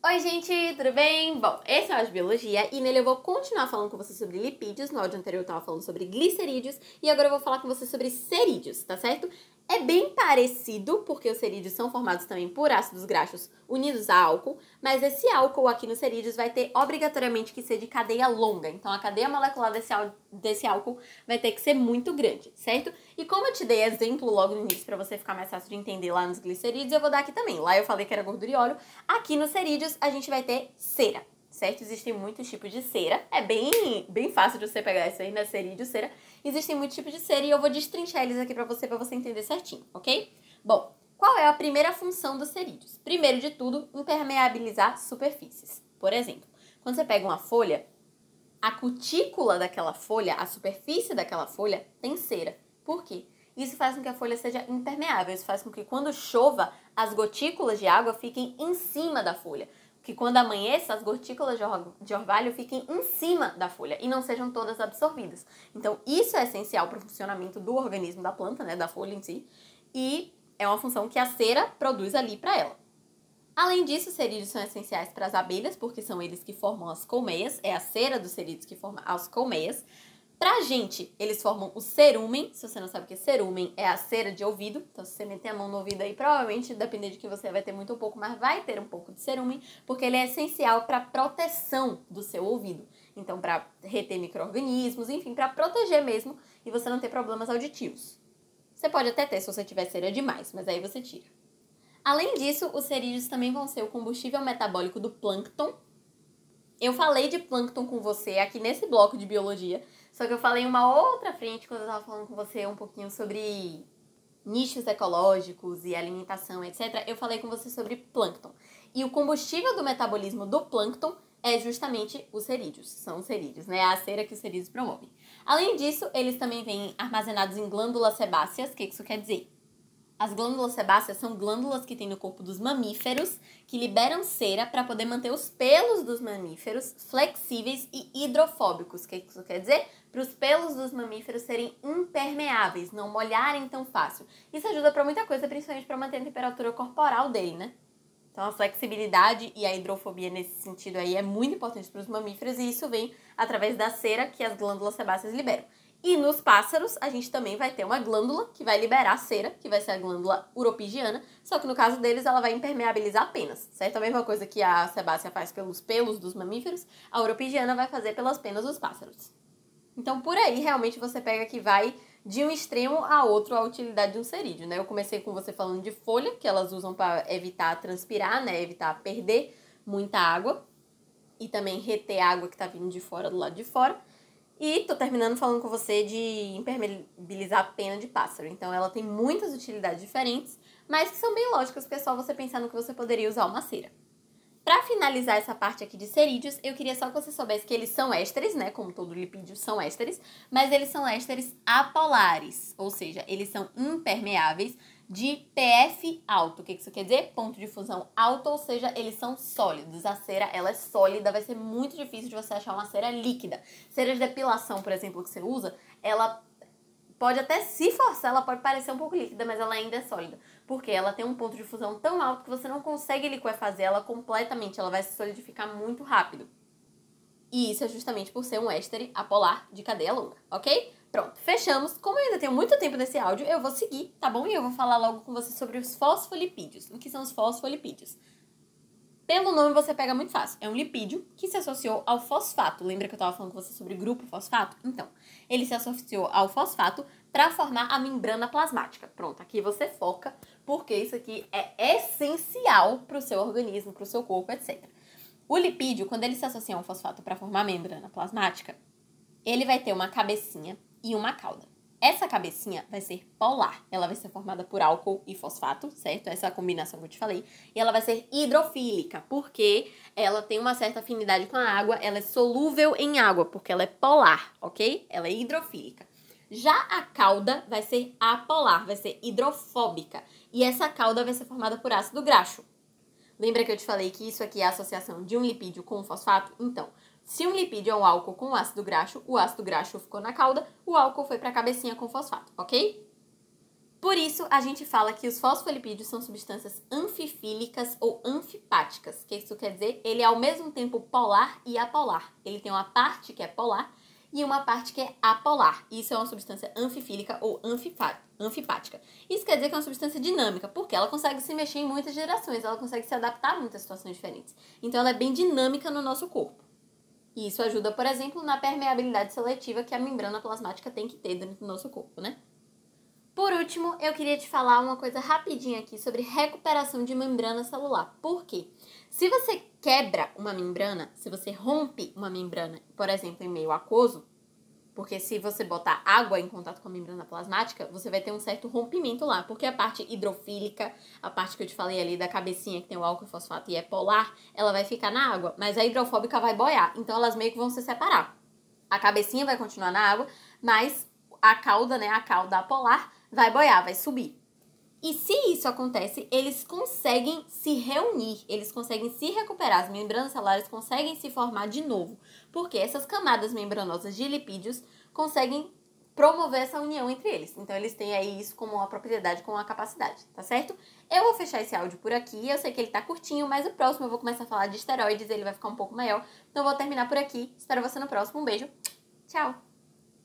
Oi, gente, tudo bem? Bom, esse é o Áudio Biologia e nele eu vou continuar falando com você sobre lipídios. No áudio anterior eu tava falando sobre glicerídeos e agora eu vou falar com você sobre cerídeos, tá certo? É bem parecido, porque os cerídeos são formados também por ácidos graxos unidos a álcool, mas esse álcool aqui nos cerídeos vai ter obrigatoriamente que ser de cadeia longa. Então a cadeia molecular desse, desse álcool vai ter que ser muito grande, certo? E como eu te dei exemplo logo no início para você ficar mais fácil de entender lá nos glicerídeos, eu vou dar aqui também. Lá eu falei que era gordura e óleo. Aqui nos cerídeos a gente vai ter cera certo? Existem muitos tipos de cera. É bem, bem fácil de você pegar isso aí, né? Cerídeo, cera. Existem muitos tipos de cera e eu vou destrinchar eles aqui para você, para você entender certinho, ok? Bom, qual é a primeira função dos cerídeos? Primeiro de tudo, impermeabilizar superfícies. Por exemplo, quando você pega uma folha, a cutícula daquela folha, a superfície daquela folha, tem cera. Por quê? Isso faz com que a folha seja impermeável. Isso faz com que quando chova, as gotículas de água fiquem em cima da folha que quando amanheça as gotículas de orvalho fiquem em cima da folha e não sejam todas absorvidas. Então, isso é essencial para o funcionamento do organismo da planta, né, da folha em si, e é uma função que a cera produz ali para ela. Além disso, os cerídeos são essenciais para as abelhas, porque são eles que formam as colmeias, é a cera dos cerídeos que forma as colmeias. Pra gente, eles formam o cerumen. Se você não sabe o que é cerumen, é a cera de ouvido. Então, se você meter a mão no ouvido aí, provavelmente, dependendo de que você vai ter muito ou pouco, mas vai ter um pouco de cerumen, porque ele é essencial para proteção do seu ouvido. Então, para reter micro-organismos, enfim, para proteger mesmo e você não ter problemas auditivos. Você pode até ter se você tiver cera demais, mas aí você tira. Além disso, os cerídeos também vão ser o combustível metabólico do plâncton. Eu falei de plâncton com você aqui nesse bloco de biologia, só que eu falei uma outra frente quando eu tava falando com você um pouquinho sobre nichos ecológicos e alimentação, etc. Eu falei com você sobre plâncton. E o combustível do metabolismo do plâncton é justamente os cerídeos. São os cerídeos, né? É a cera que os cerídeos promovem. Além disso, eles também vêm armazenados em glândulas sebáceas. O que isso quer dizer? As glândulas sebáceas são glândulas que tem no corpo dos mamíferos que liberam cera para poder manter os pelos dos mamíferos flexíveis e hidrofóbicos. O que isso quer dizer? Para os pelos dos mamíferos serem impermeáveis, não molharem tão fácil. Isso ajuda para muita coisa, principalmente para manter a temperatura corporal dele, né? Então a flexibilidade e a hidrofobia nesse sentido aí é muito importante para os mamíferos e isso vem através da cera que as glândulas sebáceas liberam. E nos pássaros, a gente também vai ter uma glândula que vai liberar cera, que vai ser a glândula uropigiana, só que no caso deles ela vai impermeabilizar apenas, certo? A mesma coisa que a sebácea faz pelos pelos dos mamíferos, a uropigiana vai fazer pelas penas dos pássaros. Então, por aí, realmente você pega que vai de um extremo a outro a utilidade de um cerídeo, né? Eu comecei com você falando de folha, que elas usam para evitar transpirar, né? Evitar perder muita água e também reter água que está vindo de fora do lado de fora. E tô terminando falando com você de impermeabilizar a pena de pássaro. Então ela tem muitas utilidades diferentes, mas que são bem lógicas, porque é você pensar no que você poderia usar uma cera. Para finalizar essa parte aqui de cerídeos, eu queria só que você soubesse que eles são ésteres, né? Como todo lipídio são ésteres, mas eles são ésteres apolares, ou seja, eles são impermeáveis de PF alto. O que isso quer dizer? Ponto de fusão alto, ou seja, eles são sólidos. A cera, ela é sólida, vai ser muito difícil de você achar uma cera líquida. Cera de depilação, por exemplo, que você usa, ela pode até se forçar, ela pode parecer um pouco líquida, mas ela ainda é sólida. Porque ela tem um ponto de fusão tão alto que você não consegue liquefazer ela completamente, ela vai se solidificar muito rápido. E isso é justamente por ser um éster apolar de cadeia longa, ok? Pronto, fechamos. Como eu ainda tenho muito tempo nesse áudio, eu vou seguir, tá bom? E eu vou falar logo com você sobre os fosfolipídios. O que são os fosfolipídios? Pelo nome você pega muito fácil. É um lipídio que se associou ao fosfato. Lembra que eu estava falando com você sobre grupo fosfato? Então, ele se associou ao fosfato para formar a membrana plasmática. Pronto, aqui você foca, porque isso aqui é essencial para o seu organismo, para o seu corpo, etc. O lipídio, quando ele se associa a um fosfato para formar membrana plasmática, ele vai ter uma cabecinha e uma cauda. Essa cabecinha vai ser polar. Ela vai ser formada por álcool e fosfato, certo? Essa combinação que eu te falei. E ela vai ser hidrofílica, porque ela tem uma certa afinidade com a água. Ela é solúvel em água, porque ela é polar, ok? Ela é hidrofílica. Já a cauda vai ser apolar, vai ser hidrofóbica. E essa cauda vai ser formada por ácido graxo. Lembra que eu te falei que isso aqui é a associação de um lipídio com um fosfato? Então, se um lipídio é um álcool com ácido graxo, o ácido graxo ficou na cauda, o álcool foi para a cabecinha com fosfato, ok? Por isso, a gente fala que os fosfolipídios são substâncias anfifílicas ou anfipáticas, que isso quer dizer ele é ao mesmo tempo polar e apolar. Ele tem uma parte que é polar e uma parte que é apolar. Isso é uma substância anfifílica ou anfipática. Isso quer dizer que é uma substância dinâmica, porque ela consegue se mexer em muitas gerações, ela consegue se adaptar a muitas situações diferentes. Então, ela é bem dinâmica no nosso corpo. E isso ajuda, por exemplo, na permeabilidade seletiva que a membrana plasmática tem que ter dentro do nosso corpo, né? Por último, eu queria te falar uma coisa rapidinha aqui sobre recuperação de membrana celular. Por quê? Se você quebra uma membrana, se você rompe uma membrana, por exemplo, em meio aquoso, porque se você botar água em contato com a membrana plasmática, você vai ter um certo rompimento lá, porque a parte hidrofílica, a parte que eu te falei ali da cabecinha que tem o álcool fosfato e é polar, ela vai ficar na água, mas a hidrofóbica vai boiar, então elas meio que vão se separar. A cabecinha vai continuar na água, mas a cauda, né, a cauda polar vai boiar, vai subir. E se isso acontece, eles conseguem se reunir, eles conseguem se recuperar, as membranas celulares conseguem se formar de novo, porque essas camadas membranosas de lipídios conseguem promover essa união entre eles. Então eles têm aí isso como uma propriedade, como uma capacidade, tá certo? Eu vou fechar esse áudio por aqui, eu sei que ele tá curtinho, mas o próximo eu vou começar a falar de esteroides, ele vai ficar um pouco maior. Então eu vou terminar por aqui. Espero você no próximo. Um beijo. Tchau.